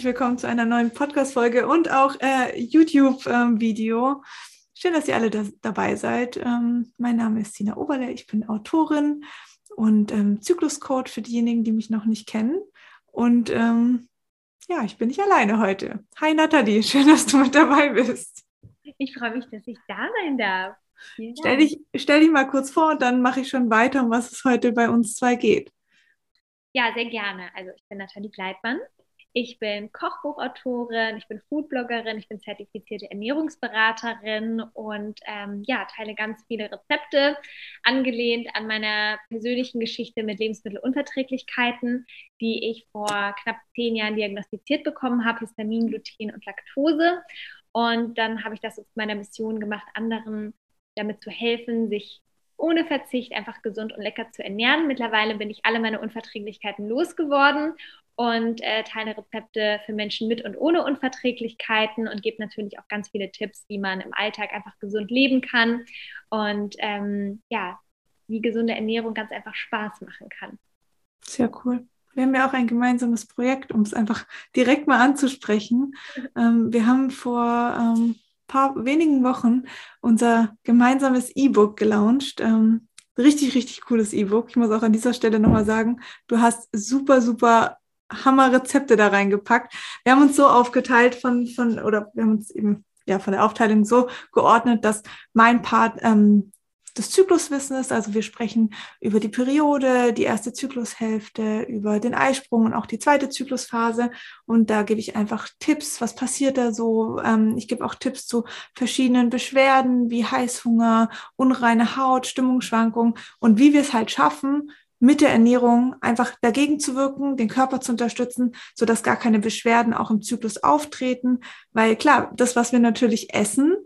Herzlich willkommen zu einer neuen Podcast-Folge und auch äh, YouTube-Video. Ähm, Schön, dass ihr alle da, dabei seid. Ähm, mein Name ist Tina Oberle, ich bin Autorin und ähm, Zykluscode für diejenigen, die mich noch nicht kennen. Und ähm, ja, ich bin nicht alleine heute. Hi Nathalie, schön, dass du mit dabei bist. Ich freue mich, dass ich da sein darf. Stell dich, stell dich mal kurz vor und dann mache ich schon weiter, um was es heute bei uns zwei geht. Ja, sehr gerne. Also ich bin Nathalie Gleitmann. Ich bin Kochbuchautorin, ich bin Foodbloggerin, ich bin zertifizierte Ernährungsberaterin und ähm, ja, teile ganz viele Rezepte, angelehnt an meiner persönlichen Geschichte mit Lebensmittelunverträglichkeiten, die ich vor knapp zehn Jahren diagnostiziert bekommen habe, Histamin, Gluten und Laktose. Und dann habe ich das zu meiner Mission gemacht, anderen damit zu helfen, sich ohne Verzicht einfach gesund und lecker zu ernähren. Mittlerweile bin ich alle meine Unverträglichkeiten losgeworden und äh, teile Rezepte für Menschen mit und ohne Unverträglichkeiten und gebe natürlich auch ganz viele Tipps, wie man im Alltag einfach gesund leben kann und ähm, ja, wie gesunde Ernährung ganz einfach Spaß machen kann. Sehr cool. Wir haben ja auch ein gemeinsames Projekt, um es einfach direkt mal anzusprechen. Ähm, wir haben vor ähm, paar wenigen Wochen unser gemeinsames E-Book gelauncht. Ähm, richtig, richtig cooles E-Book. Ich muss auch an dieser Stelle nochmal sagen, du hast super, super Hammer-Rezepte da reingepackt. Wir haben uns so aufgeteilt von, von, oder wir haben uns eben ja von der Aufteilung so geordnet, dass mein Part ähm, des Zykluswissens. Also wir sprechen über die Periode, die erste Zyklushälfte, über den Eisprung und auch die zweite Zyklusphase. Und da gebe ich einfach Tipps, was passiert da so. Ähm, ich gebe auch Tipps zu verschiedenen Beschwerden wie Heißhunger, unreine Haut, Stimmungsschwankungen und wie wir es halt schaffen, mit der Ernährung einfach dagegen zu wirken, den Körper zu unterstützen, so dass gar keine Beschwerden auch im Zyklus auftreten. Weil klar, das, was wir natürlich essen,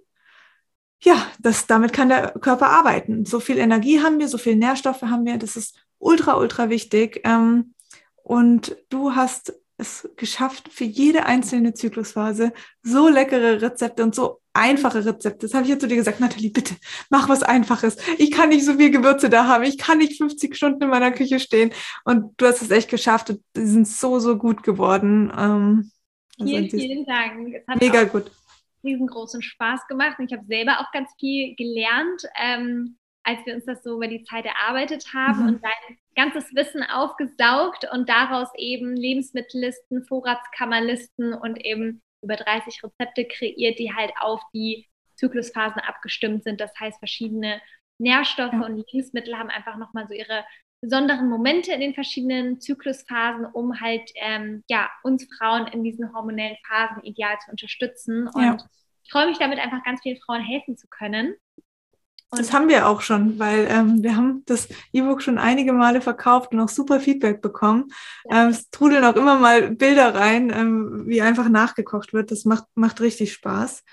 ja, das, damit kann der Körper arbeiten. So viel Energie haben wir, so viel Nährstoffe haben wir. Das ist ultra, ultra wichtig. Ähm, und du hast es geschafft, für jede einzelne Zyklusphase so leckere Rezepte und so einfache Rezepte. Das habe ich jetzt zu dir gesagt, Nathalie, bitte, mach was Einfaches. Ich kann nicht so viel Gewürze da haben. Ich kann nicht 50 Stunden in meiner Küche stehen. Und du hast es echt geschafft. Und die sind so, so gut geworden. Ähm, vielen, also vielen Dank. mega gut riesengroßen Spaß gemacht und ich habe selber auch ganz viel gelernt, ähm, als wir uns das so über die Zeit erarbeitet haben mhm. und dein ganzes Wissen aufgesaugt und daraus eben Lebensmittellisten, Vorratskammerlisten und eben über 30 Rezepte kreiert, die halt auf die Zyklusphasen abgestimmt sind. Das heißt, verschiedene Nährstoffe ja. und Lebensmittel haben einfach nochmal so ihre besonderen Momente in den verschiedenen Zyklusphasen, um halt ähm, ja, uns Frauen in diesen hormonellen Phasen ideal zu unterstützen. Und ja. ich freue mich damit einfach ganz vielen Frauen helfen zu können. Und das haben wir auch schon, weil ähm, wir haben das E-Book schon einige Male verkauft und auch super Feedback bekommen. Ja. Ähm, es trudeln auch immer mal Bilder rein, ähm, wie einfach nachgekocht wird. Das macht, macht richtig Spaß.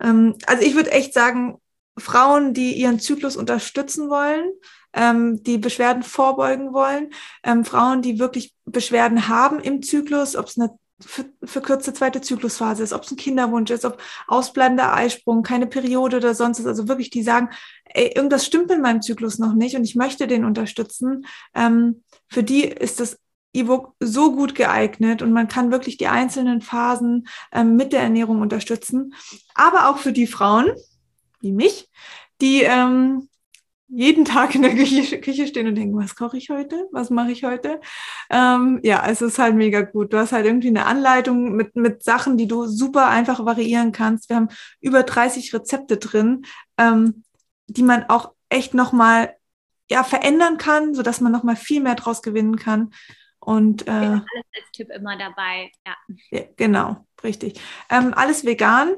Ähm, also ich würde echt sagen, Frauen, die ihren Zyklus unterstützen wollen, ähm, die Beschwerden vorbeugen wollen, ähm, Frauen, die wirklich Beschwerden haben im Zyklus, ob es eine verkürzte zweite Zyklusphase ist, ob es ein Kinderwunsch ist, ob ausbleibender Eisprung, keine Periode oder sonst was. Also wirklich, die sagen, ey, irgendwas stimmt in meinem Zyklus noch nicht und ich möchte den unterstützen. Ähm, für die ist das E-Book so gut geeignet und man kann wirklich die einzelnen Phasen ähm, mit der Ernährung unterstützen. Aber auch für die Frauen, wie mich, die ähm, jeden Tag in der Küche, Küche stehen und denken, was koche ich heute? Was mache ich heute? Ähm, ja, es ist halt mega gut. Du hast halt irgendwie eine Anleitung mit, mit Sachen, die du super einfach variieren kannst. Wir haben über 30 Rezepte drin, ähm, die man auch echt nochmal ja, verändern kann, sodass man nochmal viel mehr draus gewinnen kann. Und äh, alles als Tipp immer dabei, ja. ja genau, richtig. Ähm, alles vegan,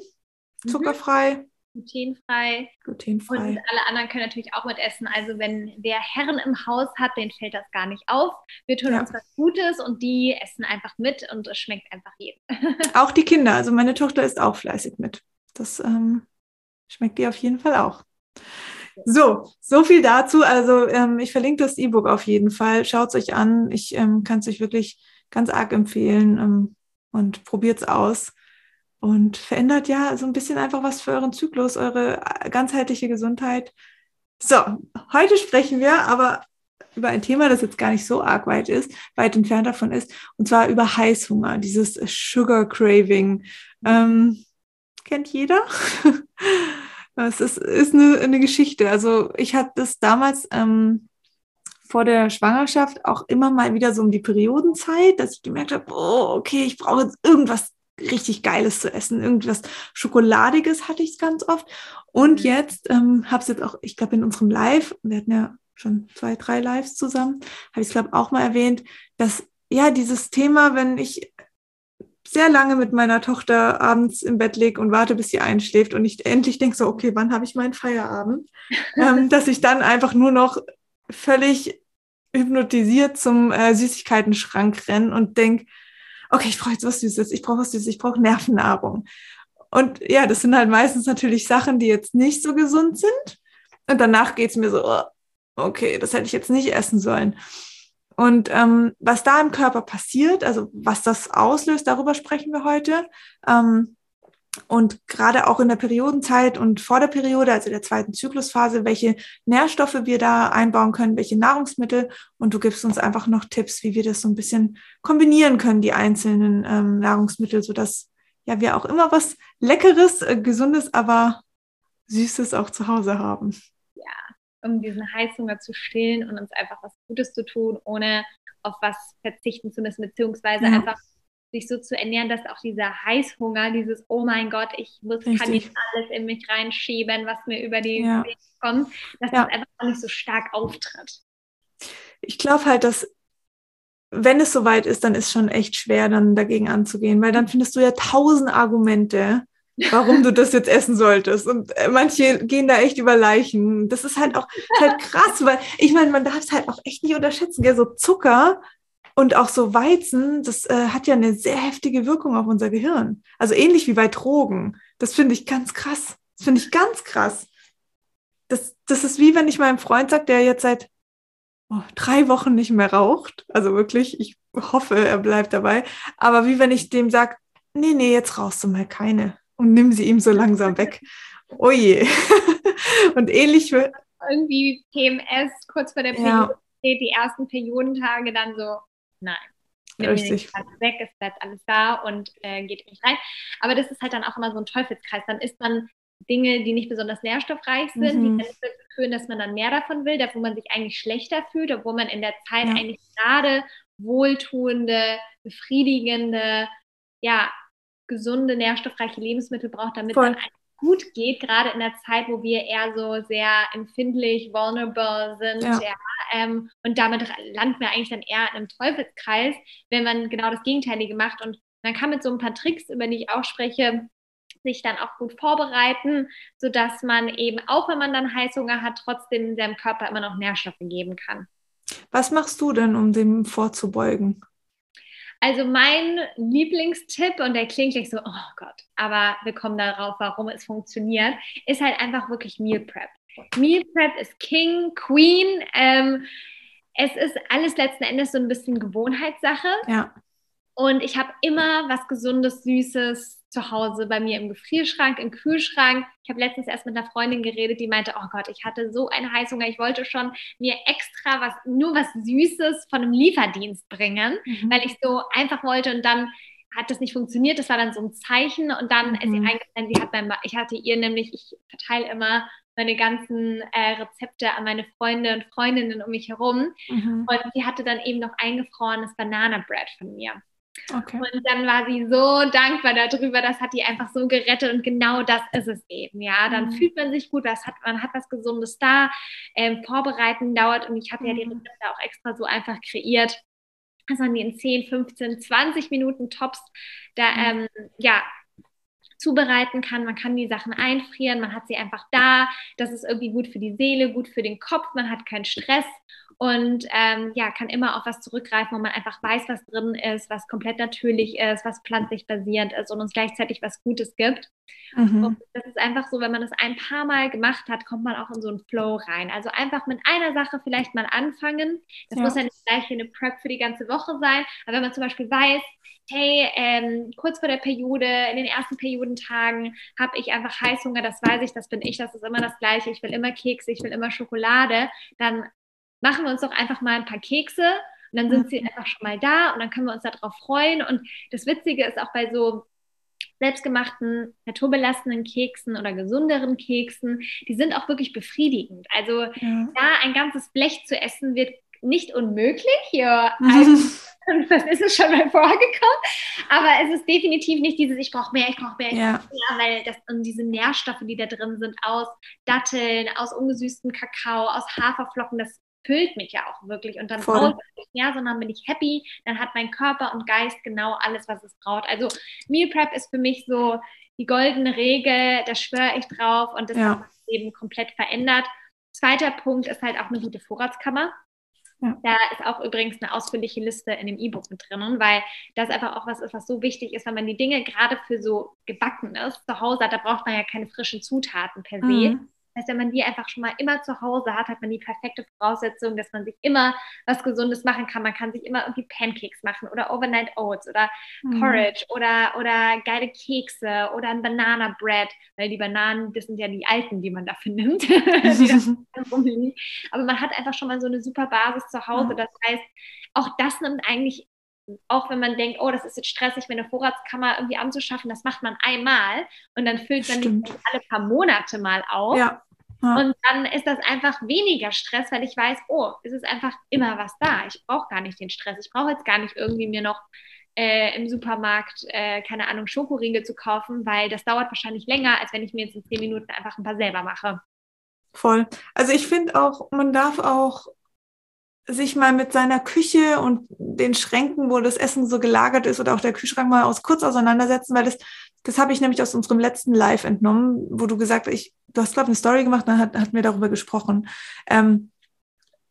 mhm. zuckerfrei. Mhm glutenfrei. Glutenfrei. Und alle anderen können natürlich auch mit essen. Also wenn wer Herren im Haus hat, den fällt das gar nicht auf. Wir tun ja. uns was Gutes und die essen einfach mit und es schmeckt einfach jedem. Auch die Kinder. Also meine Tochter isst auch fleißig mit. Das ähm, schmeckt ihr auf jeden Fall auch. So, so viel dazu. Also ähm, ich verlinke das E-Book auf jeden Fall. Schaut es euch an. Ich ähm, kann es euch wirklich ganz arg empfehlen ähm, und probiert es aus und verändert ja so ein bisschen einfach was für euren Zyklus, eure ganzheitliche Gesundheit. So, heute sprechen wir aber über ein Thema, das jetzt gar nicht so arg weit ist, weit entfernt davon ist, und zwar über Heißhunger, dieses Sugar Craving. Ähm, kennt jeder? Es ist, ist eine, eine Geschichte. Also ich hatte das damals ähm, vor der Schwangerschaft auch immer mal wieder so um die Periodenzeit, dass ich gemerkt habe, oh, okay, ich brauche jetzt irgendwas richtig Geiles zu essen. Irgendwas Schokoladiges hatte ich es ganz oft. Und mhm. jetzt ähm, habe ich jetzt auch, ich glaube, in unserem Live, wir hatten ja schon zwei, drei Lives zusammen, habe ich es, glaube auch mal erwähnt, dass ja, dieses Thema, wenn ich sehr lange mit meiner Tochter abends im Bett lege und warte, bis sie einschläft und ich endlich denke so, okay, wann habe ich meinen Feierabend? ähm, dass ich dann einfach nur noch völlig hypnotisiert zum äh, Süßigkeiten-Schrank renne und denke, okay, ich brauche jetzt was Süßes, ich brauche was Süßes, ich brauche Nervennahrung. Und ja, das sind halt meistens natürlich Sachen, die jetzt nicht so gesund sind. Und danach geht es mir so, oh, okay, das hätte ich jetzt nicht essen sollen. Und ähm, was da im Körper passiert, also was das auslöst, darüber sprechen wir heute. Ähm, und gerade auch in der Periodenzeit und vor der Periode, also der zweiten Zyklusphase, welche Nährstoffe wir da einbauen können, welche Nahrungsmittel. Und du gibst uns einfach noch Tipps, wie wir das so ein bisschen kombinieren können, die einzelnen ähm, Nahrungsmittel, sodass ja wir auch immer was Leckeres, äh, Gesundes, aber Süßes auch zu Hause haben um diesen Heißhunger zu stillen und uns einfach was Gutes zu tun, ohne auf was verzichten zu müssen, beziehungsweise ja. einfach sich so zu ernähren, dass auch dieser Heißhunger, dieses Oh mein Gott, ich muss, kann nicht alles in mich reinschieben, was mir über die ja. Wege kommt, dass ja. das einfach auch nicht so stark auftritt. Ich glaube halt, dass wenn es soweit ist, dann ist schon echt schwer, dann dagegen anzugehen, weil dann findest du ja tausend Argumente, warum du das jetzt essen solltest. Und äh, manche gehen da echt über Leichen. Das ist halt auch halt krass, weil ich meine, man darf es halt auch echt nicht unterschätzen. Gell? So Zucker und auch so Weizen, das äh, hat ja eine sehr heftige Wirkung auf unser Gehirn. Also ähnlich wie bei Drogen. Das finde ich ganz krass. Das finde ich ganz krass. Das, das ist wie wenn ich meinem Freund sage, der jetzt seit oh, drei Wochen nicht mehr raucht. Also wirklich, ich hoffe, er bleibt dabei. Aber wie wenn ich dem sage, nee, nee, jetzt rauchst du mal keine und nimm sie ihm so langsam weg. Oh je. und ähnlich für. Irgendwie PMS, kurz vor der Periode, ja. die ersten Periodentage dann so, nein. Richtig. Weg, es bleibt alles da und äh, geht nicht rein. Aber das ist halt dann auch immer so ein Teufelskreis. Dann isst man Dinge, die nicht besonders nährstoffreich sind, mhm. die dann dazu führen, dass man dann mehr davon will, da wo man sich eigentlich schlechter fühlt, obwohl man in der Zeit ja. eigentlich gerade wohltuende, befriedigende, ja, gesunde, nährstoffreiche Lebensmittel braucht, damit Voll. es gut geht, gerade in der Zeit, wo wir eher so sehr empfindlich, vulnerable sind. Ja. ja ähm, und damit landen wir eigentlich dann eher in einem Teufelskreis, wenn man genau das Gegenteilige macht. Und man kann mit so ein paar Tricks, über die ich auch spreche, sich dann auch gut vorbereiten, sodass man eben, auch wenn man dann Heißhunger hat, trotzdem seinem Körper immer noch Nährstoffe geben kann. Was machst du denn, um dem vorzubeugen? Also mein Lieblingstipp, und der klingt gleich so, oh Gott, aber wir kommen darauf, warum es funktioniert, ist halt einfach wirklich Meal Prep. Meal Prep ist King, Queen. Ähm, es ist alles letzten Endes so ein bisschen Gewohnheitssache. Ja. Und ich habe immer was Gesundes, Süßes zu Hause bei mir im Gefrierschrank, im Kühlschrank. Ich habe letztens erst mit einer Freundin geredet, die meinte, oh Gott, ich hatte so einen Heißhunger, ich wollte schon mir extra was, nur was Süßes von einem Lieferdienst bringen, mhm. weil ich so einfach wollte und dann hat das nicht funktioniert. Das war dann so ein Zeichen und dann mhm. ist sie mhm. eingefallen, sie hat mein, ich hatte ihr nämlich, ich verteile immer meine ganzen äh, Rezepte an meine Freunde und Freundinnen um mich herum. Mhm. Und sie hatte dann eben noch eingefrorenes Banana Bread von mir. Okay. Und dann war sie so dankbar darüber, das hat die einfach so gerettet und genau das ist es eben, ja. Dann mhm. fühlt man sich gut, was hat, man hat was Gesundes da, ähm, vorbereiten dauert und ich hatte mhm. ja die mhm. Rezepte auch extra so einfach kreiert, dass man die in 10, 15, 20 Minuten Tops da, mhm. ähm, ja, zubereiten kann. Man kann die Sachen einfrieren, man hat sie einfach da. Das ist irgendwie gut für die Seele, gut für den Kopf, man hat keinen Stress und ähm, ja, kann immer auf was zurückgreifen, wo man einfach weiß, was drin ist, was komplett natürlich ist, was pflanzlich basierend ist und uns gleichzeitig was Gutes gibt. Mhm. Und das ist einfach so, wenn man das ein paar Mal gemacht hat, kommt man auch in so einen Flow rein. Also einfach mit einer Sache vielleicht mal anfangen. Das ja. muss ja nicht gleich eine Prep für die ganze Woche sein, aber wenn man zum Beispiel weiß, hey, ähm, kurz vor der Periode, in den ersten Periodentagen habe ich einfach Heißhunger, das weiß ich, das bin ich, das ist immer das Gleiche, ich will immer Kekse, ich will immer Schokolade, dann machen wir uns doch einfach mal ein paar Kekse und dann sind sie mhm. einfach schon mal da und dann können wir uns darauf freuen. Und das Witzige ist auch bei so selbstgemachten, naturbelassenen Keksen oder gesünderen Keksen, die sind auch wirklich befriedigend. Also ja. da ein ganzes Blech zu essen wird nicht unmöglich. Hier das ist es schon mal vorgekommen. Aber es ist definitiv nicht dieses, ich brauche mehr, ich brauche mehr, ich ja. brauche mehr, weil das und diese Nährstoffe, die da drin sind, aus Datteln, aus ungesüßtem Kakao, aus Haferflocken, das füllt mich ja auch wirklich. Und dann brauche ich nicht mehr, sondern bin ich happy. Dann hat mein Körper und Geist genau alles, was es braucht. Also Meal Prep ist für mich so die goldene Regel, da schwöre ich drauf und das ja. hat mein Leben komplett verändert. Zweiter Punkt ist halt auch eine gute Vorratskammer. Ja. Da ist auch übrigens eine ausführliche Liste in dem E-Book mit drinnen, weil das einfach auch was ist, was so wichtig ist, wenn man die Dinge gerade für so gebacken ist zu Hause hat, da braucht man ja keine frischen Zutaten per se. Mhm heißt, wenn man die einfach schon mal immer zu Hause hat, hat man die perfekte Voraussetzung, dass man sich immer was Gesundes machen kann. Man kann sich immer irgendwie Pancakes machen oder Overnight Oats oder mhm. Porridge oder, oder geile Kekse oder ein Banana Bread, weil die Bananen, das sind ja die alten, die man dafür nimmt. Aber man hat einfach schon mal so eine super Basis zu Hause. Das heißt, auch das nimmt eigentlich auch wenn man denkt, oh, das ist jetzt stressig, mir eine Vorratskammer irgendwie anzuschaffen, das macht man einmal und dann füllt man die alle paar Monate mal auf. Ja. Ja. Und dann ist das einfach weniger Stress, weil ich weiß, oh, es ist einfach immer was da. Ich brauche gar nicht den Stress. Ich brauche jetzt gar nicht irgendwie mir noch äh, im Supermarkt, äh, keine Ahnung, Schokoriegel zu kaufen, weil das dauert wahrscheinlich länger, als wenn ich mir jetzt in zehn Minuten einfach ein paar selber mache. Voll. Also ich finde auch, man darf auch sich mal mit seiner Küche und den Schränken, wo das Essen so gelagert ist oder auch der Kühlschrank mal aus kurz auseinandersetzen, weil das, das habe ich nämlich aus unserem letzten Live entnommen, wo du gesagt hast, ich, du hast glaube eine Story gemacht, dann hat, hat mir darüber gesprochen, ähm,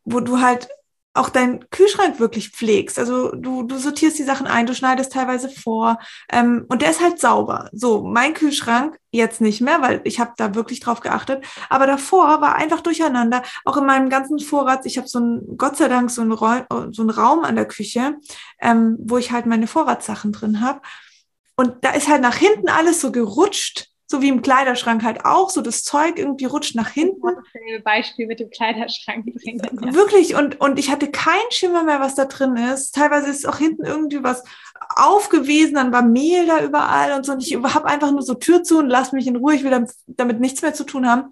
wo du halt auch deinen Kühlschrank wirklich pflegst. Also du, du sortierst die Sachen ein, du schneidest teilweise vor ähm, und der ist halt sauber. So, mein Kühlschrank jetzt nicht mehr, weil ich habe da wirklich drauf geachtet. Aber davor war einfach durcheinander. Auch in meinem ganzen Vorrat, ich habe so ein, Gott sei Dank, so ein, so ein Raum an der Küche, ähm, wo ich halt meine Vorratssachen drin habe. Und da ist halt nach hinten alles so gerutscht so wie im Kleiderschrank halt auch, so das Zeug irgendwie rutscht nach hinten. Beispiel mit dem Kleiderschrank bringen. Ja. Wirklich, und, und ich hatte keinen Schimmer mehr, was da drin ist. Teilweise ist auch hinten irgendwie was aufgewesen, dann war Mehl da überall und so. Und ich habe einfach nur so Tür zu und lass mich in Ruhe, ich will damit nichts mehr zu tun haben.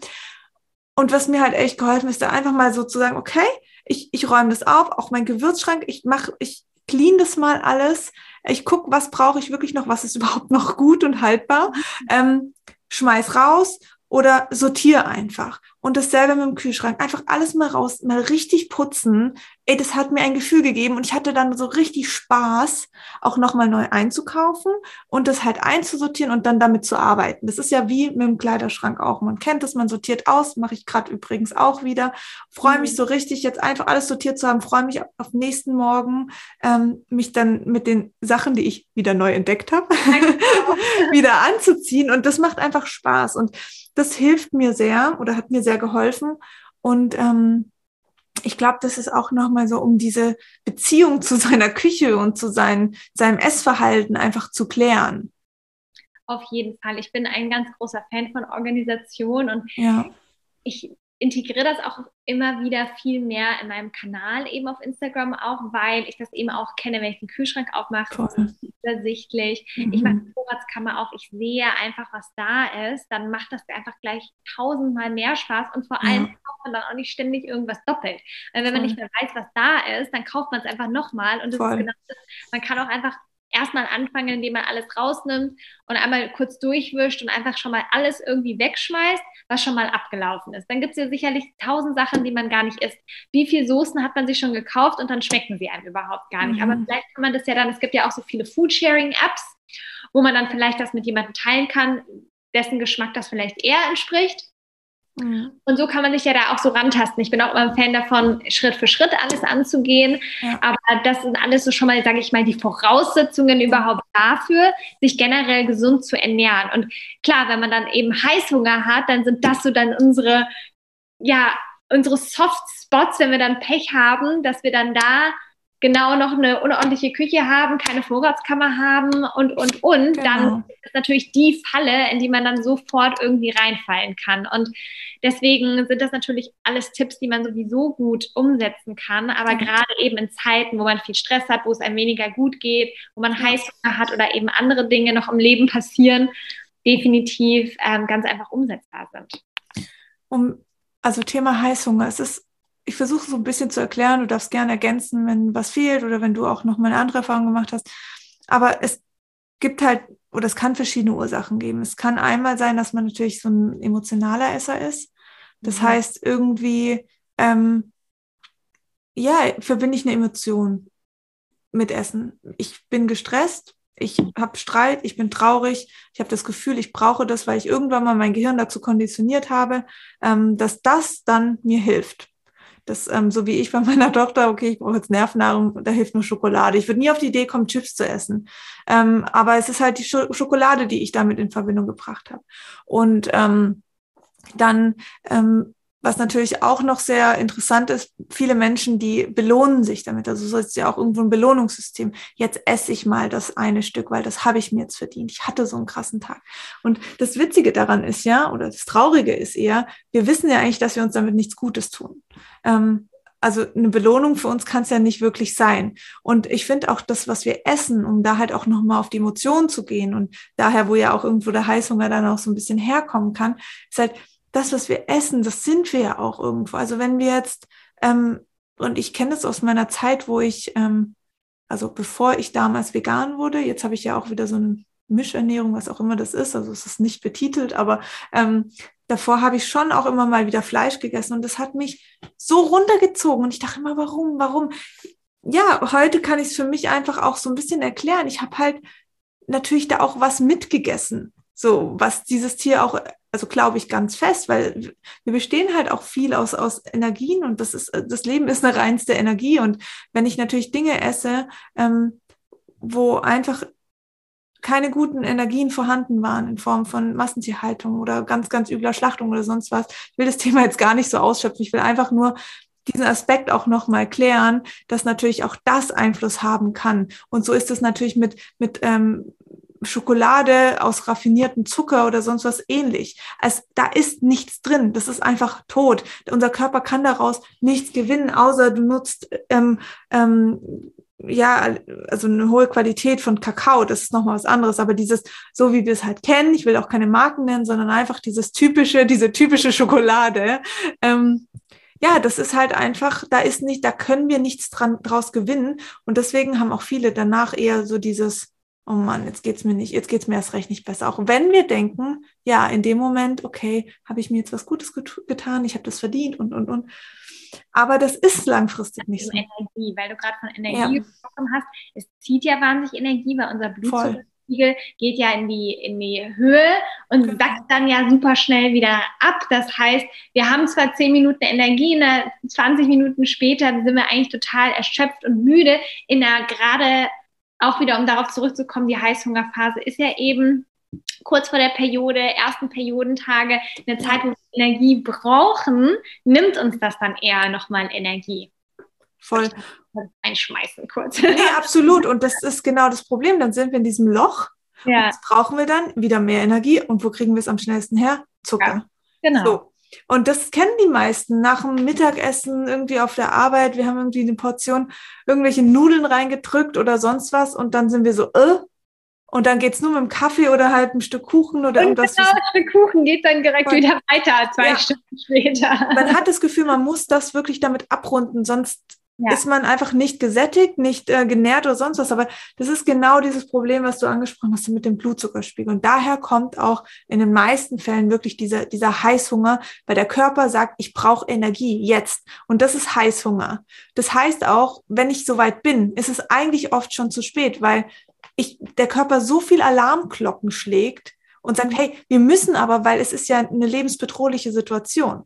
Und was mir halt echt geholfen ist, da einfach mal so zu sagen, okay, ich, ich räume das auf, auch mein Gewürzschrank, ich mache, ich clean das mal alles. Ich gucke, was brauche ich wirklich noch, was ist überhaupt noch gut und haltbar. Ähm, schmeiß raus oder sortier einfach. Und dasselbe mit dem Kühlschrank. Einfach alles mal raus, mal richtig putzen. Ey, das hat mir ein Gefühl gegeben und ich hatte dann so richtig Spaß, auch nochmal neu einzukaufen und das halt einzusortieren und dann damit zu arbeiten. Das ist ja wie mit dem Kleiderschrank auch. Man kennt es, man sortiert aus, mache ich gerade übrigens auch wieder. Freue mich mhm. so richtig, jetzt einfach alles sortiert zu haben, freue mich auf nächsten Morgen, ähm, mich dann mit den Sachen, die ich wieder neu entdeckt habe, wieder anzuziehen. Und das macht einfach Spaß. Und das hilft mir sehr oder hat mir sehr geholfen. Und ähm, ich glaube, das ist auch nochmal so, um diese Beziehung zu seiner Küche und zu sein, seinem Essverhalten einfach zu klären. Auf jeden Fall. Ich bin ein ganz großer Fan von Organisation und ja. ich integriere das auch immer wieder viel mehr in meinem Kanal eben auf Instagram auch, weil ich das eben auch kenne, wenn ich den Kühlschrank aufmache, ist übersichtlich. Mhm. Ich mache die Vorratskammer auf, ich sehe einfach, was da ist, dann macht das einfach gleich tausendmal mehr Spaß und vor allem ja. kauft man dann auch nicht ständig irgendwas doppelt. Weil wenn Voll. man nicht mehr weiß, was da ist, dann kauft man es einfach nochmal und das ist genau das. Man kann auch einfach erstmal anfangen, indem man alles rausnimmt und einmal kurz durchwischt und einfach schon mal alles irgendwie wegschmeißt, was schon mal abgelaufen ist. Dann gibt es ja sicherlich tausend Sachen, die man gar nicht isst. Wie viele Soßen hat man sich schon gekauft und dann schmecken sie einem überhaupt gar nicht. Mhm. Aber vielleicht kann man das ja dann, es gibt ja auch so viele Food-Sharing-Apps, wo man dann vielleicht das mit jemandem teilen kann, dessen Geschmack das vielleicht eher entspricht. Mhm. Und so kann man sich ja da auch so rantasten. Ich bin auch immer ein Fan davon, Schritt für Schritt alles anzugehen. Ja. Aber das sind alles so schon mal, sage ich mal, die Voraussetzungen überhaupt dafür, sich generell gesund zu ernähren. Und klar, wenn man dann eben Heißhunger hat, dann sind das so dann unsere, ja, unsere Soft Spots, wenn wir dann Pech haben, dass wir dann da genau noch eine unordentliche Küche haben, keine Vorratskammer haben und, und, und, genau. dann ist natürlich die Falle, in die man dann sofort irgendwie reinfallen kann. Und deswegen sind das natürlich alles Tipps, die man sowieso gut umsetzen kann. Aber ja. gerade eben in Zeiten, wo man viel Stress hat, wo es einem weniger gut geht, wo man. Heißhunger hat oder eben andere Dinge noch im Leben passieren, definitiv ähm, ganz einfach umsetzbar sind. Um, also Thema Heißhunger, es ist ich versuche so ein bisschen zu erklären, du darfst gerne ergänzen, wenn was fehlt oder wenn du auch noch mal eine andere Erfahrung gemacht hast. Aber es gibt halt, oder es kann verschiedene Ursachen geben. Es kann einmal sein, dass man natürlich so ein emotionaler Esser ist. Das mhm. heißt, irgendwie, ähm, ja, verbinde ich eine Emotion mit Essen. Ich bin gestresst, ich habe Streit, ich bin traurig, ich habe das Gefühl, ich brauche das, weil ich irgendwann mal mein Gehirn dazu konditioniert habe, ähm, dass das dann mir hilft. Das, ähm, so wie ich bei meiner Tochter, okay, ich brauche jetzt Nervennahrung, da hilft nur Schokolade. Ich würde nie auf die Idee kommen, Chips zu essen. Ähm, aber es ist halt die Sch Schokolade, die ich damit in Verbindung gebracht habe. Und ähm, dann ähm, was natürlich auch noch sehr interessant ist, viele Menschen, die belohnen sich damit. Also so ist ja auch irgendwo ein Belohnungssystem. Jetzt esse ich mal das eine Stück, weil das habe ich mir jetzt verdient. Ich hatte so einen krassen Tag. Und das Witzige daran ist ja, oder das Traurige ist eher, wir wissen ja eigentlich, dass wir uns damit nichts Gutes tun. Ähm, also eine Belohnung für uns kann es ja nicht wirklich sein. Und ich finde auch das, was wir essen, um da halt auch nochmal auf die Emotionen zu gehen und daher, wo ja auch irgendwo der Heißhunger dann auch so ein bisschen herkommen kann, ist halt, das, was wir essen, das sind wir ja auch irgendwo. Also wenn wir jetzt, ähm, und ich kenne das aus meiner Zeit, wo ich, ähm, also bevor ich damals vegan wurde, jetzt habe ich ja auch wieder so eine Mischernährung, was auch immer das ist, also es ist nicht betitelt, aber ähm, davor habe ich schon auch immer mal wieder Fleisch gegessen und das hat mich so runtergezogen und ich dachte immer, warum, warum? Ja, heute kann ich es für mich einfach auch so ein bisschen erklären. Ich habe halt natürlich da auch was mitgegessen, so was dieses Tier auch also glaube ich ganz fest, weil wir bestehen halt auch viel aus, aus Energien und das ist, das Leben ist eine reinste Energie. Und wenn ich natürlich Dinge esse, ähm, wo einfach keine guten Energien vorhanden waren in Form von Massentierhaltung oder ganz, ganz übler Schlachtung oder sonst was. Ich will das Thema jetzt gar nicht so ausschöpfen. Ich will einfach nur diesen Aspekt auch nochmal klären, dass natürlich auch das Einfluss haben kann. Und so ist es natürlich mit, mit ähm, Schokolade aus raffiniertem Zucker oder sonst was ähnlich. Also da ist nichts drin. Das ist einfach tot. Unser Körper kann daraus nichts gewinnen, außer du nutzt ähm, ähm, ja, also eine hohe Qualität von Kakao, das ist nochmal was anderes, aber dieses, so wie wir es halt kennen, ich will auch keine Marken nennen, sondern einfach dieses typische, diese typische Schokolade, ähm, ja, das ist halt einfach, da ist nicht, da können wir nichts dran, draus gewinnen und deswegen haben auch viele danach eher so dieses, oh Mann, jetzt geht's mir nicht, jetzt geht's mir erst recht nicht besser. Auch wenn wir denken, ja, in dem Moment, okay, habe ich mir jetzt was Gutes get getan, ich habe das verdient und und und. Aber das ist langfristig nicht so. Energie, weil du gerade von Energie ja. gesprochen hast. Es zieht ja wahnsinnig Energie, weil unser Blutzuckerspiegel geht ja in die, in die Höhe und genau. sackt dann ja super schnell wieder ab. Das heißt, wir haben zwar 10 Minuten Energie, ne, 20 Minuten später sind wir eigentlich total erschöpft und müde in der gerade auch wieder, um darauf zurückzukommen, die Heißhungerphase ist ja eben kurz vor der Periode, ersten Periodentage, eine Zeit, wo wir Energie brauchen, nimmt uns das dann eher nochmal Energie. Voll. Einschmeißen kurz. Nee, absolut. Und das ist genau das Problem. Dann sind wir in diesem Loch. Ja. Brauchen wir dann wieder mehr Energie. Und wo kriegen wir es am schnellsten her? Zucker. Ja, genau. So. Und das kennen die meisten. Nach dem Mittagessen irgendwie auf der Arbeit, wir haben irgendwie eine Portion irgendwelche Nudeln reingedrückt oder sonst was und dann sind wir so, äh, und dann geht's nur mit dem Kaffee oder halt ein Stück Kuchen oder und irgendwas. Genau, ein Stück Kuchen geht dann direkt und, wieder weiter, zwei ja. Stunden später. Man hat das Gefühl, man muss das wirklich damit abrunden, sonst ja. ist man einfach nicht gesättigt, nicht äh, genährt oder sonst was. Aber das ist genau dieses Problem, was du angesprochen hast mit dem Blutzuckerspiegel. Und daher kommt auch in den meisten Fällen wirklich dieser, dieser Heißhunger, weil der Körper sagt, ich brauche Energie jetzt. Und das ist Heißhunger. Das heißt auch, wenn ich soweit bin, ist es eigentlich oft schon zu spät, weil ich, der Körper so viel Alarmglocken schlägt und sagt, hey, wir müssen aber, weil es ist ja eine lebensbedrohliche Situation.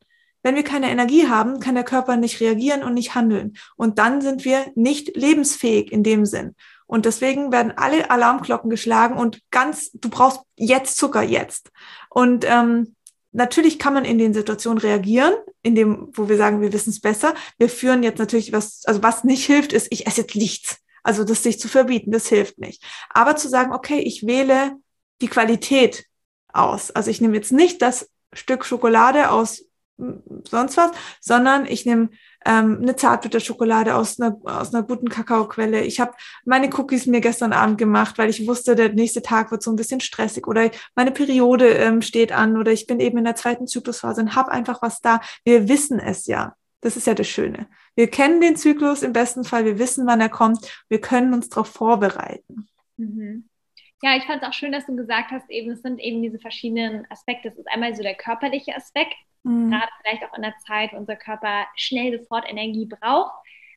Wenn wir keine Energie haben, kann der Körper nicht reagieren und nicht handeln. Und dann sind wir nicht lebensfähig in dem Sinn. Und deswegen werden alle Alarmglocken geschlagen und ganz, du brauchst jetzt Zucker, jetzt. Und ähm, natürlich kann man in den Situationen reagieren, in dem, wo wir sagen, wir wissen es besser. Wir führen jetzt natürlich was, also was nicht hilft, ist, ich esse jetzt nichts. Also das sich zu verbieten, das hilft nicht. Aber zu sagen, okay, ich wähle die Qualität aus. Also ich nehme jetzt nicht das Stück Schokolade aus sonst was, sondern ich nehme ähm, eine Zartbitterschokolade aus einer, aus einer guten Kakaoquelle. Ich habe meine Cookies mir gestern Abend gemacht, weil ich wusste, der nächste Tag wird so ein bisschen stressig oder meine Periode ähm, steht an oder ich bin eben in der zweiten Zyklusphase und habe einfach was da. Wir wissen es ja. Das ist ja das Schöne. Wir kennen den Zyklus im besten Fall, wir wissen, wann er kommt, wir können uns darauf vorbereiten. Mhm. Ja, ich fand es auch schön, dass du gesagt hast, eben, es sind eben diese verschiedenen Aspekte. Es ist einmal so der körperliche Aspekt, Mhm. Gerade vielleicht auch in der Zeit, wo unser Körper schnell sofort Energie braucht.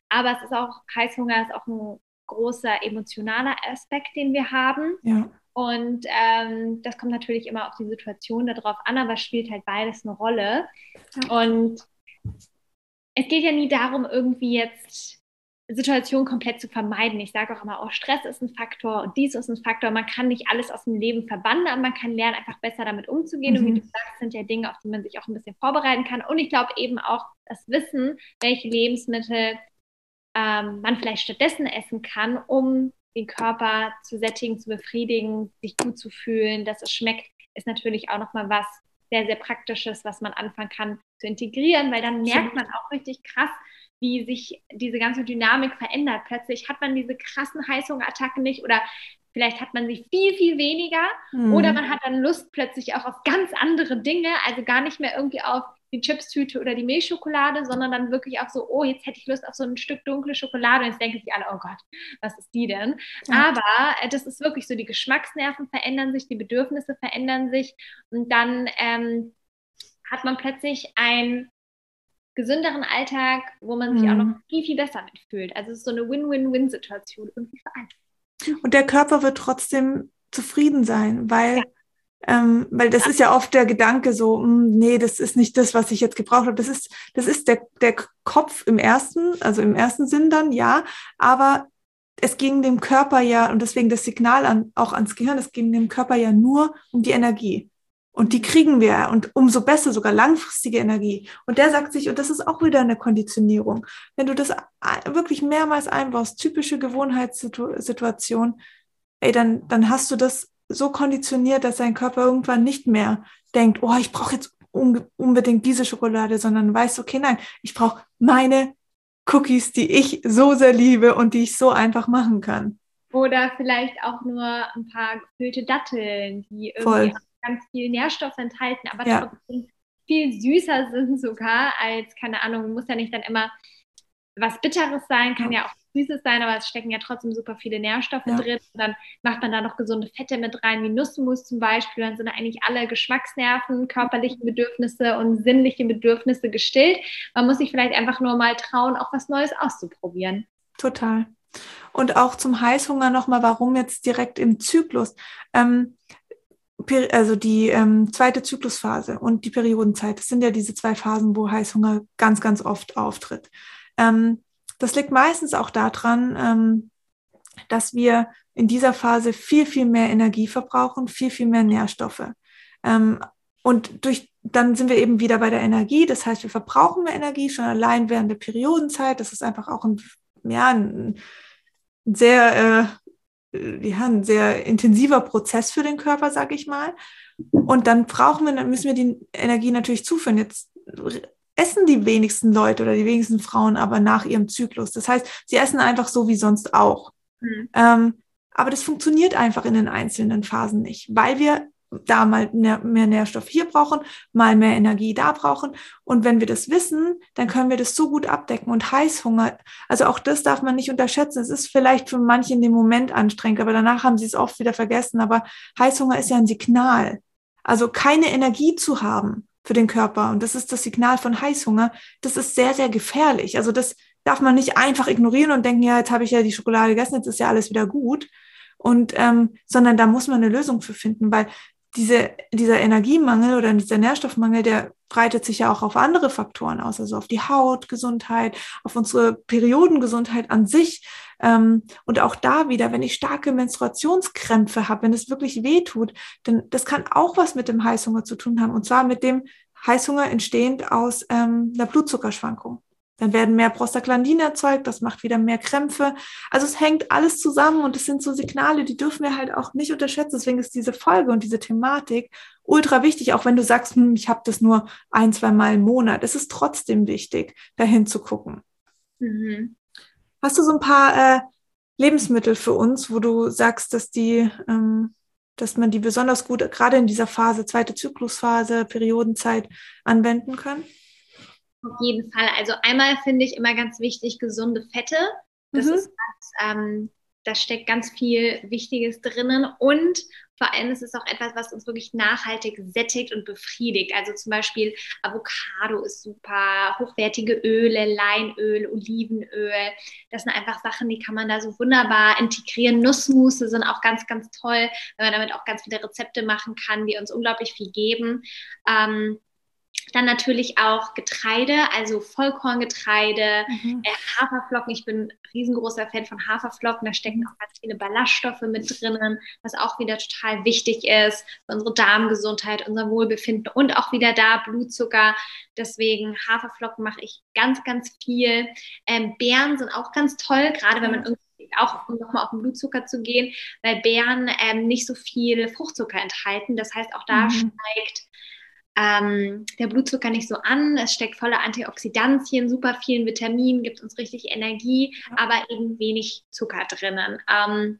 Aber es ist auch, Heißhunger ist auch ein großer emotionaler Aspekt, den wir haben. Ja. Und ähm, das kommt natürlich immer auf die Situation darauf an, aber spielt halt beides eine Rolle. Ja. Und es geht ja nie darum, irgendwie jetzt Situation komplett zu vermeiden. Ich sage auch immer, oh, Stress ist ein Faktor und dies ist ein Faktor. Man kann nicht alles aus dem Leben verbannen, aber man kann lernen, einfach besser damit umzugehen. Mhm. Und wie mhm. du sagst, sind ja Dinge, auf die man sich auch ein bisschen vorbereiten kann. Und ich glaube eben auch das Wissen, welche Lebensmittel ähm, man vielleicht stattdessen essen kann, um den Körper zu sättigen, zu befriedigen, sich gut zu fühlen, dass es schmeckt, ist natürlich auch nochmal was sehr, sehr Praktisches, was man anfangen kann zu integrieren, weil dann merkt man auch richtig krass, wie sich diese ganze Dynamik verändert. Plötzlich hat man diese krassen Heißhungerattacken nicht oder vielleicht hat man sie viel, viel weniger mhm. oder man hat dann Lust plötzlich auch auf ganz andere Dinge, also gar nicht mehr irgendwie auf die Chipstüte oder die Milchschokolade, sondern dann wirklich auch so, oh, jetzt hätte ich Lust auf so ein Stück dunkle Schokolade und jetzt denken sich alle, oh Gott, was ist die denn? Ja. Aber äh, das ist wirklich so, die Geschmacksnerven verändern sich, die Bedürfnisse verändern sich und dann ähm, hat man plötzlich ein gesünderen Alltag, wo man sich mhm. auch noch mhm. viel, viel besser mitfühlt. Also es ist so eine Win-Win-Win-Situation irgendwie für alle. Und der Körper wird trotzdem zufrieden sein, weil, ja. ähm, weil das ist ja oft der Gedanke so, mh, hm, nee, das ist nicht das, was ich jetzt gebraucht habe. Das ist, das ist der, der Kopf im ersten, also im ersten Sinn dann, ja, aber es ging dem Körper ja, und deswegen das Signal an, auch ans Gehirn, es ging dem Körper ja nur um die Energie. Und die kriegen wir und umso besser sogar langfristige Energie. Und der sagt sich, und das ist auch wieder eine Konditionierung, wenn du das wirklich mehrmals einbaust, typische Gewohnheitssituation, ey, dann, dann hast du das so konditioniert, dass dein Körper irgendwann nicht mehr denkt, oh, ich brauche jetzt unbedingt diese Schokolade, sondern weiß, okay, nein, ich brauche meine Cookies, die ich so sehr liebe und die ich so einfach machen kann. Oder vielleicht auch nur ein paar gefüllte Datteln, die irgendwie Voll ganz viel Nährstoff enthalten, aber ja. trotzdem viel süßer sind sogar als, keine Ahnung, muss ja nicht dann immer was Bitteres sein, kann ja, ja auch Süßes sein, aber es stecken ja trotzdem super viele Nährstoffe ja. drin. Und dann macht man da noch gesunde Fette mit rein, wie Nussmus zum Beispiel. Dann sind eigentlich alle Geschmacksnerven, körperliche Bedürfnisse und sinnliche Bedürfnisse gestillt. Man muss sich vielleicht einfach nur mal trauen, auch was Neues auszuprobieren. Total. Und auch zum Heißhunger nochmal, warum jetzt direkt im Zyklus? Ähm, also die ähm, zweite Zyklusphase und die Periodenzeit, das sind ja diese zwei Phasen, wo Heißhunger ganz, ganz oft auftritt. Ähm, das liegt meistens auch daran, ähm, dass wir in dieser Phase viel, viel mehr Energie verbrauchen, viel, viel mehr Nährstoffe. Ähm, und durch, dann sind wir eben wieder bei der Energie. Das heißt, wir verbrauchen mehr Energie schon allein während der Periodenzeit. Das ist einfach auch ein, ja, ein sehr äh, ja, ein sehr intensiver Prozess für den Körper, sag ich mal. Und dann brauchen wir, dann müssen wir die Energie natürlich zuführen. Jetzt essen die wenigsten Leute oder die wenigsten Frauen aber nach ihrem Zyklus. Das heißt, sie essen einfach so wie sonst auch. Mhm. Ähm, aber das funktioniert einfach in den einzelnen Phasen nicht, weil wir da mal mehr Nährstoff hier brauchen, mal mehr Energie da brauchen. Und wenn wir das wissen, dann können wir das so gut abdecken. Und Heißhunger, also auch das darf man nicht unterschätzen. Es ist vielleicht für manche in dem Moment anstrengend, aber danach haben sie es oft wieder vergessen. Aber Heißhunger ist ja ein Signal. Also keine Energie zu haben für den Körper. Und das ist das Signal von Heißhunger. Das ist sehr, sehr gefährlich. Also das darf man nicht einfach ignorieren und denken, ja, jetzt habe ich ja die Schokolade gegessen, jetzt ist ja alles wieder gut. Und ähm, sondern da muss man eine Lösung für finden, weil diese, dieser Energiemangel oder dieser Nährstoffmangel, der breitet sich ja auch auf andere Faktoren aus, also auf die Hautgesundheit, auf unsere Periodengesundheit an sich. Ähm, und auch da wieder, wenn ich starke Menstruationskrämpfe habe, wenn es wirklich weh tut, dann das kann auch was mit dem Heißhunger zu tun haben. Und zwar mit dem Heißhunger entstehend aus ähm, einer Blutzuckerschwankung. Dann werden mehr Prostaglandine erzeugt, das macht wieder mehr Krämpfe. Also es hängt alles zusammen und es sind so Signale, die dürfen wir halt auch nicht unterschätzen. Deswegen ist diese Folge und diese Thematik ultra wichtig, auch wenn du sagst, hm, ich habe das nur ein, zwei Mal im Monat. Es ist trotzdem wichtig, dahin zu gucken. Mhm. Hast du so ein paar äh, Lebensmittel für uns, wo du sagst, dass die, ähm, dass man die besonders gut gerade in dieser Phase, zweite Zyklusphase, Periodenzeit anwenden kann? Auf jeden Fall. Also einmal finde ich immer ganz wichtig gesunde Fette. Das mhm. ist ganz, ähm, da steckt ganz viel Wichtiges drinnen und vor allem ist es auch etwas, was uns wirklich nachhaltig sättigt und befriedigt. Also zum Beispiel Avocado ist super, hochwertige Öle, Leinöl, Olivenöl. Das sind einfach Sachen, die kann man da so wunderbar integrieren. Nussmusse sind auch ganz, ganz toll, weil man damit auch ganz viele Rezepte machen kann, die uns unglaublich viel geben. Ähm, dann natürlich auch Getreide, also Vollkorngetreide, mhm. äh, Haferflocken. Ich bin ein riesengroßer Fan von Haferflocken. Da stecken auch ganz viele Ballaststoffe mit drinnen, was auch wieder total wichtig ist für unsere Darmgesundheit, unser Wohlbefinden und auch wieder da Blutzucker. Deswegen Haferflocken mache ich ganz, ganz viel. Ähm, Beeren sind auch ganz toll, gerade wenn man irgendwie auch um nochmal auf den Blutzucker zu gehen, weil Beeren ähm, nicht so viel Fruchtzucker enthalten. Das heißt, auch da mhm. steigt ähm, der Blutzucker nicht so an. Es steckt voller Antioxidantien, super vielen Vitaminen, gibt uns richtig Energie, aber eben wenig Zucker drinnen. Ähm,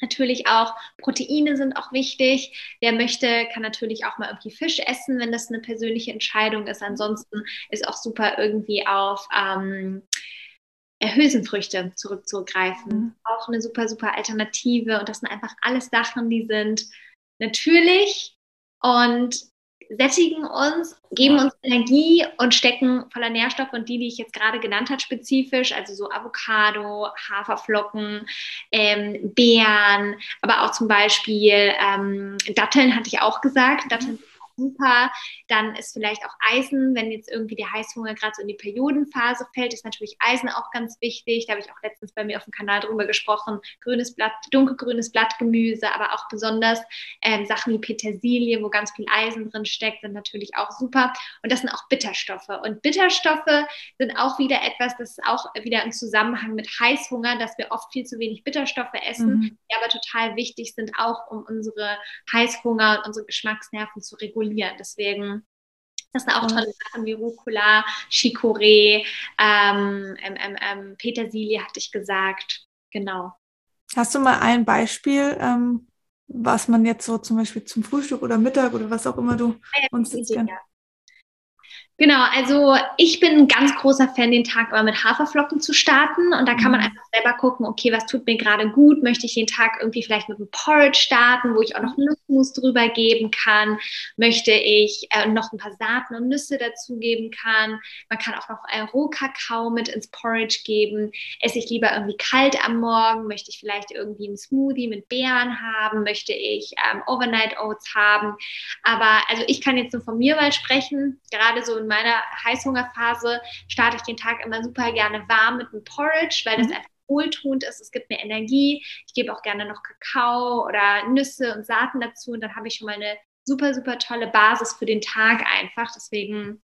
Natürlich auch Proteine sind auch wichtig. Wer möchte, kann natürlich auch mal irgendwie Fisch essen, wenn das eine persönliche Entscheidung ist. Ansonsten ist auch super irgendwie auf ähm, Hülsenfrüchte zurückzugreifen. Mhm. Auch eine super, super Alternative. Und das sind einfach alles Sachen, die sind natürlich und sättigen uns, geben uns Energie und stecken voller Nährstoffe und die, die ich jetzt gerade genannt habe, spezifisch, also so Avocado, Haferflocken, ähm, Beeren, aber auch zum Beispiel ähm, Datteln hatte ich auch gesagt. Datteln super. Dann ist vielleicht auch Eisen, wenn jetzt irgendwie der Heißhunger gerade so in die Periodenphase fällt, ist natürlich Eisen auch ganz wichtig. Da habe ich auch letztens bei mir auf dem Kanal drüber gesprochen. Grünes Blatt, dunkelgrünes Blattgemüse, aber auch besonders ähm, Sachen wie Petersilie, wo ganz viel Eisen drin steckt, sind natürlich auch super. Und das sind auch Bitterstoffe. Und Bitterstoffe sind auch wieder etwas, das ist auch wieder im Zusammenhang mit Heißhunger, dass wir oft viel zu wenig Bitterstoffe essen, mhm. die aber total wichtig sind, auch um unsere Heißhunger und unsere Geschmacksnerven zu regulieren regulieren. Deswegen das sind auch tolle Sachen wie Rucola, Chicorée, ähm, ähm, ähm, Petersilie hatte ich gesagt. Genau. Hast du mal ein Beispiel, ähm, was man jetzt so zum Beispiel zum Frühstück oder Mittag oder was auch immer du ja, uns jetzt gerne. Genau, also ich bin ein ganz großer Fan, den Tag immer mit Haferflocken zu starten. Und da kann man mhm. einfach selber gucken, okay, was tut mir gerade gut? Möchte ich den Tag irgendwie vielleicht mit einem Porridge starten, wo ich auch noch Nussmus drüber geben kann? Möchte ich äh, noch ein paar Saaten und Nüsse dazugeben kann? Man kann auch noch äh, Rohkakao mit ins Porridge geben. Esse ich lieber irgendwie kalt am Morgen? Möchte ich vielleicht irgendwie einen Smoothie mit Beeren haben? Möchte ich ähm, Overnight Oats haben? Aber also ich kann jetzt nur von mir mal sprechen, gerade so in meiner Heißhungerphase starte ich den Tag immer super gerne warm mit einem Porridge, weil das mhm. einfach wohltuend ist. Es gibt mir Energie. Ich gebe auch gerne noch Kakao oder Nüsse und Saaten dazu und dann habe ich schon mal eine super, super tolle Basis für den Tag einfach. Deswegen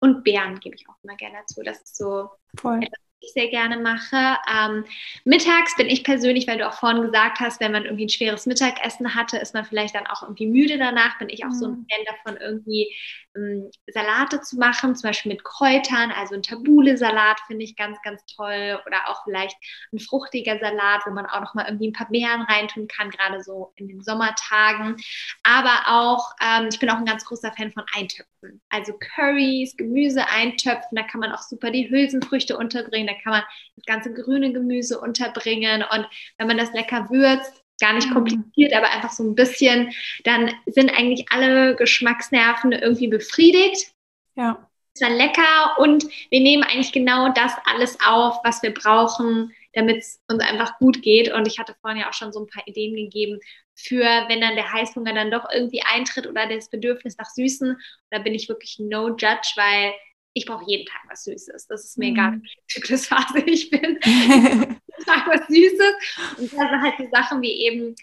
und Beeren gebe ich auch immer gerne dazu. Das ist so Voll. etwas, ich sehr gerne mache. Ähm, mittags bin ich persönlich, weil du auch vorhin gesagt hast, wenn man irgendwie ein schweres Mittagessen hatte, ist man vielleicht dann auch irgendwie müde danach. Bin ich auch so ein mhm. Fan davon, irgendwie ähm, Salate zu machen, zum Beispiel mit Kräutern. Also ein Tabule-Salat finde ich ganz, ganz toll. Oder auch vielleicht ein fruchtiger Salat, wo man auch noch mal irgendwie ein paar Beeren reintun kann, gerade so in den Sommertagen. Aber auch, ähm, ich bin auch ein ganz großer Fan von Eintöpfen. Also Curries, Gemüse eintöpfen, da kann man auch super die Hülsenfrüchte unterbringen da kann man das ganze grüne Gemüse unterbringen und wenn man das lecker würzt, gar nicht mhm. kompliziert, aber einfach so ein bisschen, dann sind eigentlich alle Geschmacksnerven irgendwie befriedigt. Ja. Ist dann lecker und wir nehmen eigentlich genau das alles auf, was wir brauchen, damit es uns einfach gut geht. Und ich hatte vorhin ja auch schon so ein paar Ideen gegeben für, wenn dann der Heißhunger dann doch irgendwie eintritt oder das Bedürfnis nach Süßen. Da bin ich wirklich no judge, weil ich brauche jeden Tag was Süßes. Das ist mir mhm. egal, welche Zyklusphase ich bin. jeden Tag was Süßes. Und das sind halt die Sachen wie eben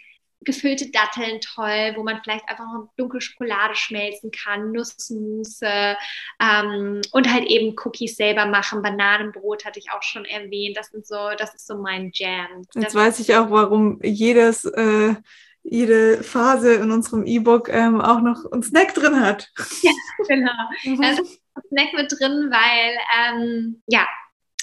gefüllte Datteln toll, wo man vielleicht einfach noch dunkle Schokolade schmelzen kann, Nussmusse ähm, und halt eben Cookies selber machen. Bananenbrot hatte ich auch schon erwähnt. Das sind so, das ist so mein Jam. Jetzt das weiß ich auch, warum jedes äh, jede Phase in unserem E-Book ähm, auch noch einen Snack drin hat. Ja, genau. Mhm. Also Snack mit drin, weil ähm, ja,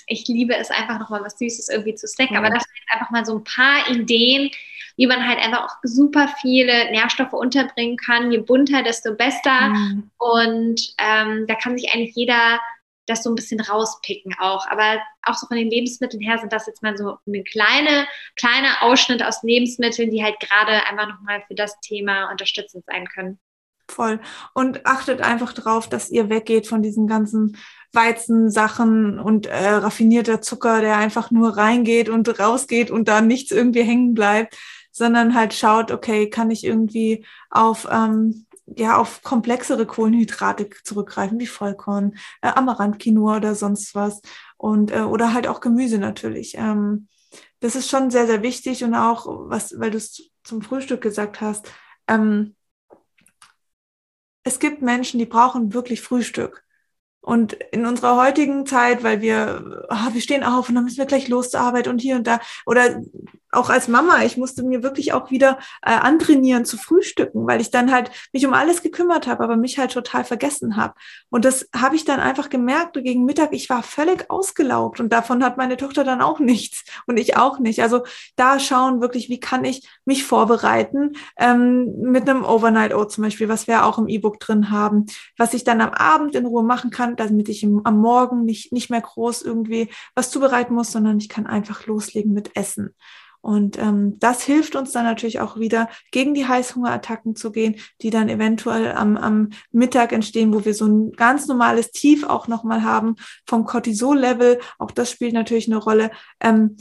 ich liebe es einfach nochmal was Süßes irgendwie zu snacken. Mhm. Aber das sind einfach mal so ein paar Ideen, wie man halt einfach auch super viele Nährstoffe unterbringen kann. Je bunter, desto besser. Mhm. Und ähm, da kann sich eigentlich jeder das so ein bisschen rauspicken auch. Aber auch so von den Lebensmitteln her sind das jetzt mal so eine kleine, kleine Ausschnitt aus Lebensmitteln, die halt gerade einfach nochmal für das Thema unterstützend sein können. Voll. Und achtet einfach drauf, dass ihr weggeht von diesen ganzen Weizensachen und äh, raffinierter Zucker, der einfach nur reingeht und rausgeht und da nichts irgendwie hängen bleibt, sondern halt schaut, okay, kann ich irgendwie auf ähm, ja auf komplexere Kohlenhydrate zurückgreifen, wie Vollkorn, äh, Amaranth-Quinoa oder sonst was und äh, oder halt auch Gemüse natürlich. Ähm, das ist schon sehr sehr wichtig und auch was, weil du es zum Frühstück gesagt hast. Ähm, es gibt Menschen, die brauchen wirklich Frühstück. Und in unserer heutigen Zeit, weil wir, oh, wir stehen auf und dann müssen wir gleich los zur Arbeit und hier und da. Oder auch als Mama, ich musste mir wirklich auch wieder äh, antrainieren zu frühstücken, weil ich dann halt mich um alles gekümmert habe, aber mich halt total vergessen habe. Und das habe ich dann einfach gemerkt gegen Mittag, ich war völlig ausgelaugt und davon hat meine Tochter dann auch nichts und ich auch nicht. Also da schauen wirklich, wie kann ich mich vorbereiten ähm, mit einem Overnight Oat zum Beispiel, was wir auch im E-Book drin haben, was ich dann am Abend in Ruhe machen kann, damit ich im, am Morgen nicht, nicht mehr groß irgendwie was zubereiten muss, sondern ich kann einfach loslegen mit Essen. Und ähm, das hilft uns dann natürlich auch wieder, gegen die Heißhungerattacken zu gehen, die dann eventuell am, am Mittag entstehen, wo wir so ein ganz normales Tief auch nochmal haben vom Cortisol-Level. Auch das spielt natürlich eine Rolle. Ähm,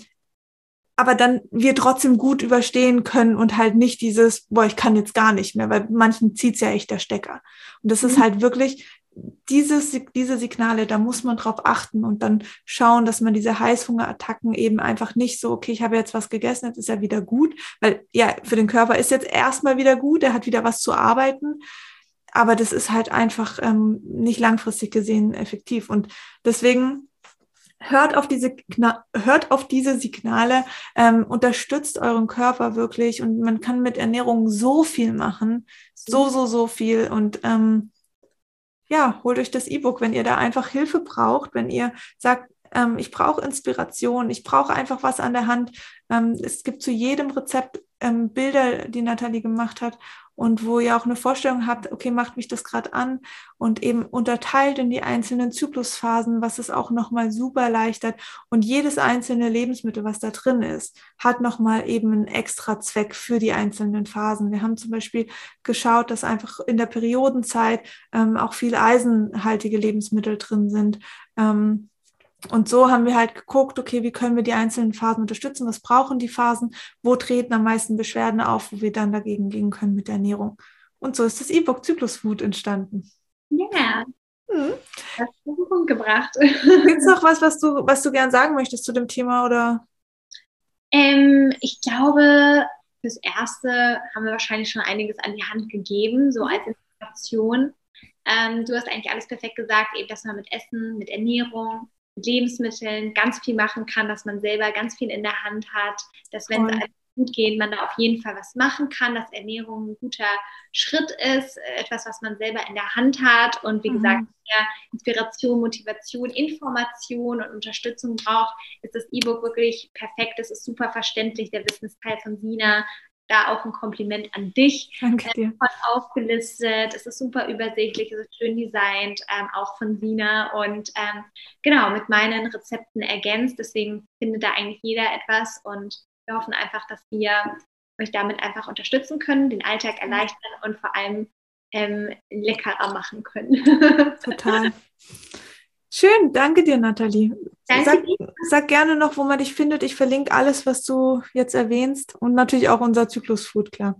aber dann wir trotzdem gut überstehen können und halt nicht dieses, boah, ich kann jetzt gar nicht mehr, weil manchen zieht's ja echt der Stecker. Und das ist mhm. halt wirklich dieses, diese Signale, da muss man drauf achten und dann schauen, dass man diese Heißhungerattacken eben einfach nicht so, okay, ich habe jetzt was gegessen, jetzt ist ja wieder gut, weil ja, für den Körper ist jetzt erstmal wieder gut, er hat wieder was zu arbeiten, aber das ist halt einfach ähm, nicht langfristig gesehen effektiv. Und deswegen hört auf diese, hört auf diese Signale, ähm, unterstützt euren Körper wirklich. Und man kann mit Ernährung so viel machen, so, so, so viel. Und ähm, ja, holt euch das E-Book, wenn ihr da einfach Hilfe braucht, wenn ihr sagt, ähm, ich brauche Inspiration, ich brauche einfach was an der Hand. Ähm, es gibt zu jedem Rezept ähm, Bilder, die Nathalie gemacht hat und wo ihr auch eine Vorstellung habt, okay, macht mich das gerade an und eben unterteilt in die einzelnen Zyklusphasen, was es auch nochmal super erleichtert. Und jedes einzelne Lebensmittel, was da drin ist, hat nochmal eben einen extra Zweck für die einzelnen Phasen. Wir haben zum Beispiel geschaut, dass einfach in der Periodenzeit ähm, auch viel eisenhaltige Lebensmittel drin sind. Ähm, und so haben wir halt geguckt, okay, wie können wir die einzelnen Phasen unterstützen? Was brauchen die Phasen? Wo treten am meisten Beschwerden auf, wo wir dann dagegen gehen können mit der Ernährung? Und so ist das E-Book Zyklus Food entstanden. Ja. Yeah. Hm. Das hast du Punkt gebracht. Gibt es noch was, was du, was du gern sagen möchtest zu dem Thema? Oder? Ähm, ich glaube, fürs Erste haben wir wahrscheinlich schon einiges an die Hand gegeben, so als Inspiration. Ähm, du hast eigentlich alles perfekt gesagt, eben dass man mit Essen, mit Ernährung, mit Lebensmitteln ganz viel machen kann, dass man selber ganz viel in der Hand hat, dass wenn es gut geht, man da auf jeden Fall was machen kann, dass Ernährung ein guter Schritt ist, etwas, was man selber in der Hand hat und wie mhm. gesagt, ja, Inspiration, Motivation, Information und Unterstützung braucht, ist das E-Book wirklich perfekt. Es ist super verständlich, der Wissensteil von Sina da auch ein Kompliment an dich. Danke dir. Äh, aufgelistet. Es ist super übersichtlich, es ist schön designt, ähm, auch von Sina und ähm, genau mit meinen Rezepten ergänzt. Deswegen findet da eigentlich jeder etwas und wir hoffen einfach, dass wir euch damit einfach unterstützen können, den Alltag erleichtern und vor allem ähm, leckerer machen können. Total. Schön, danke dir, Nathalie. Danke sag, dir. sag gerne noch, wo man dich findet. Ich verlinke alles, was du jetzt erwähnst und natürlich auch unser Zyklus-Food, klar.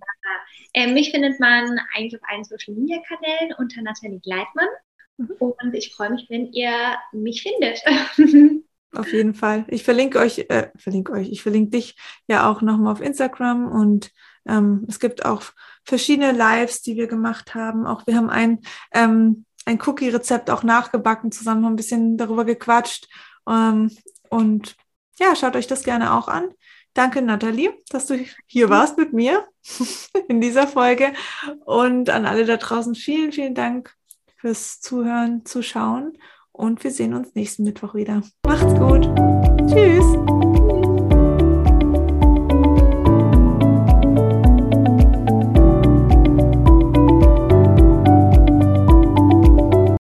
Äh, mich findet man eigentlich auf allen Social Media Kanälen unter Nathalie Gleitmann. Mhm. Und ich freue mich, wenn ihr mich findet. Auf jeden Fall. Ich verlinke euch, äh, verlinke euch, ich verlinke dich ja auch nochmal auf Instagram und ähm, es gibt auch verschiedene Lives, die wir gemacht haben. Auch wir haben ein, ähm, ein Cookie-Rezept auch nachgebacken, zusammen haben ein bisschen darüber gequatscht. Ähm, und ja, schaut euch das gerne auch an. Danke, Nathalie, dass du hier warst mit mir in dieser Folge. Und an alle da draußen vielen, vielen Dank fürs Zuhören, Zuschauen. Und wir sehen uns nächsten Mittwoch wieder. Macht's gut. Tschüss.